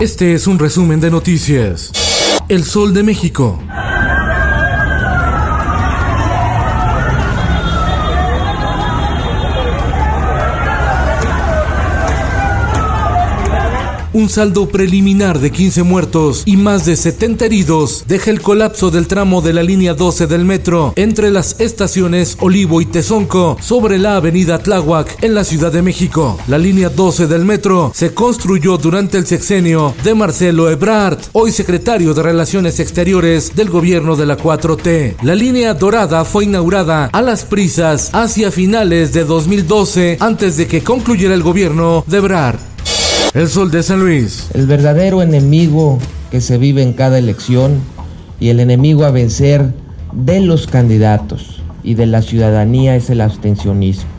Este es un resumen de noticias. El Sol de México. Un saldo preliminar de 15 muertos y más de 70 heridos deja el colapso del tramo de la línea 12 del metro entre las estaciones Olivo y Tezonco sobre la avenida Tláhuac en la Ciudad de México. La línea 12 del metro se construyó durante el sexenio de Marcelo Ebrard, hoy secretario de Relaciones Exteriores del gobierno de la 4T. La línea dorada fue inaugurada a las prisas hacia finales de 2012 antes de que concluyera el gobierno de Ebrard. El Sol de San Luis. El verdadero enemigo que se vive en cada elección y el enemigo a vencer de los candidatos y de la ciudadanía es el abstencionismo.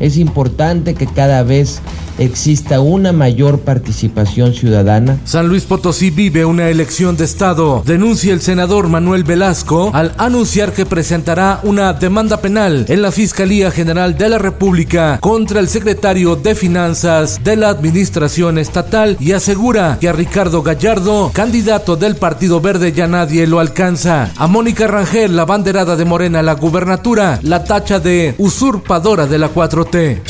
Es importante que cada vez exista una mayor participación ciudadana. San Luis Potosí vive una elección de Estado, denuncia el senador Manuel Velasco al anunciar que presentará una demanda penal en la Fiscalía General de la República contra el secretario de Finanzas de la Administración Estatal y asegura que a Ricardo Gallardo, candidato del Partido Verde, ya nadie lo alcanza. A Mónica Rangel, la banderada de Morena la gubernatura, la tacha de usurpadora de la 4T.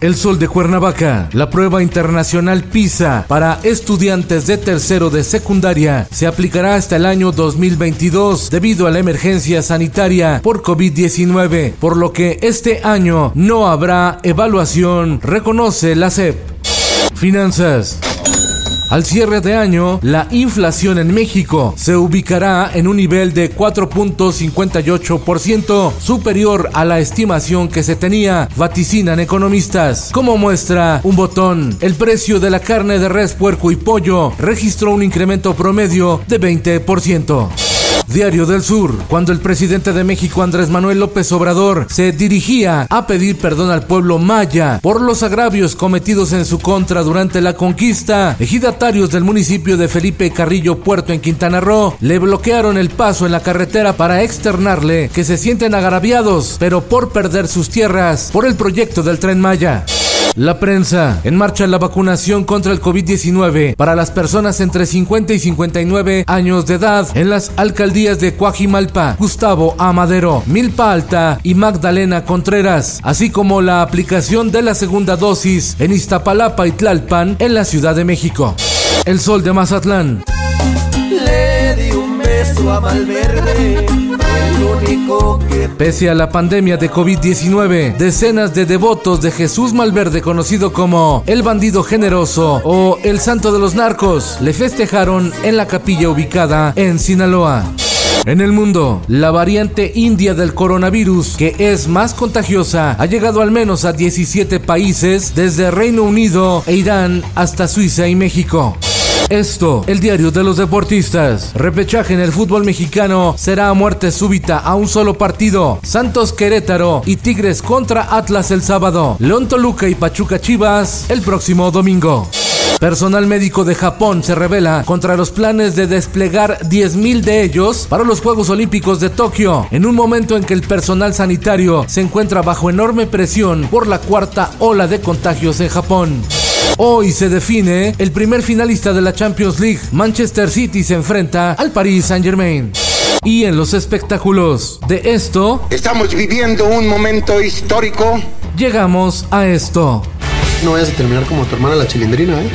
El Sol de Cuernavaca, la prueba internacional PISA para estudiantes de tercero de secundaria se aplicará hasta el año 2022 debido a la emergencia sanitaria por COVID-19, por lo que este año no habrá evaluación, reconoce la CEP. Finanzas. Al cierre de año, la inflación en México se ubicará en un nivel de 4.58%, superior a la estimación que se tenía, vaticinan economistas. Como muestra un botón, el precio de la carne de res, puerco y pollo registró un incremento promedio de 20%. Diario del Sur, cuando el presidente de México Andrés Manuel López Obrador se dirigía a pedir perdón al pueblo maya por los agravios cometidos en su contra durante la conquista, ejidatarios del municipio de Felipe Carrillo Puerto en Quintana Roo le bloquearon el paso en la carretera para externarle que se sienten agraviados, pero por perder sus tierras por el proyecto del tren Maya. La prensa. En marcha la vacunación contra el COVID-19 para las personas entre 50 y 59 años de edad en las alcaldías de Coajimalpa, Gustavo Amadero, Milpa Alta y Magdalena Contreras, así como la aplicación de la segunda dosis en Iztapalapa y Tlalpan en la Ciudad de México. El sol de Mazatlán. Le di un beso a Pese a la pandemia de COVID-19, decenas de devotos de Jesús Malverde, conocido como el bandido generoso o el santo de los narcos, le festejaron en la capilla ubicada en Sinaloa. En el mundo, la variante india del coronavirus, que es más contagiosa, ha llegado al menos a 17 países, desde Reino Unido e Irán hasta Suiza y México. Esto, el diario de los deportistas. Repechaje en el fútbol mexicano será a muerte súbita a un solo partido. Santos Querétaro y Tigres contra Atlas el sábado. León Toluca y Pachuca Chivas el próximo domingo. Personal médico de Japón se revela contra los planes de desplegar 10.000 de ellos para los Juegos Olímpicos de Tokio, en un momento en que el personal sanitario se encuentra bajo enorme presión por la cuarta ola de contagios en Japón. Hoy se define el primer finalista de la Champions League. Manchester City se enfrenta al Paris Saint-Germain. Y en los espectáculos de esto, Estamos viviendo un momento histórico. llegamos a esto. No vayas a terminar como tu hermana la chilindrina, ¿eh?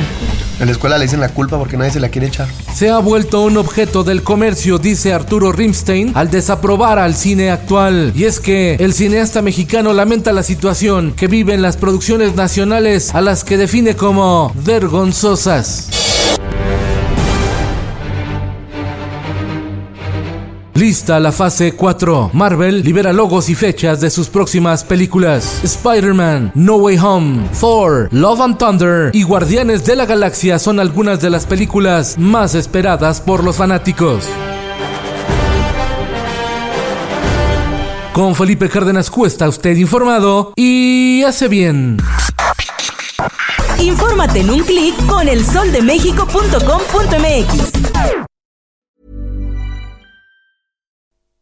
En la escuela le dicen la culpa porque nadie se la quiere echar. Se ha vuelto un objeto del comercio, dice Arturo Rimstein, al desaprobar al cine actual. Y es que el cineasta mexicano lamenta la situación que viven las producciones nacionales a las que define como vergonzosas. Lista la fase 4. Marvel libera logos y fechas de sus próximas películas. Spider-Man, No Way Home, Thor, Love and Thunder y Guardianes de la Galaxia son algunas de las películas más esperadas por los fanáticos. Con Felipe Cárdenas Cuesta, usted informado y hace bien. Infórmate en un clic con elsoldemexico.com.mx.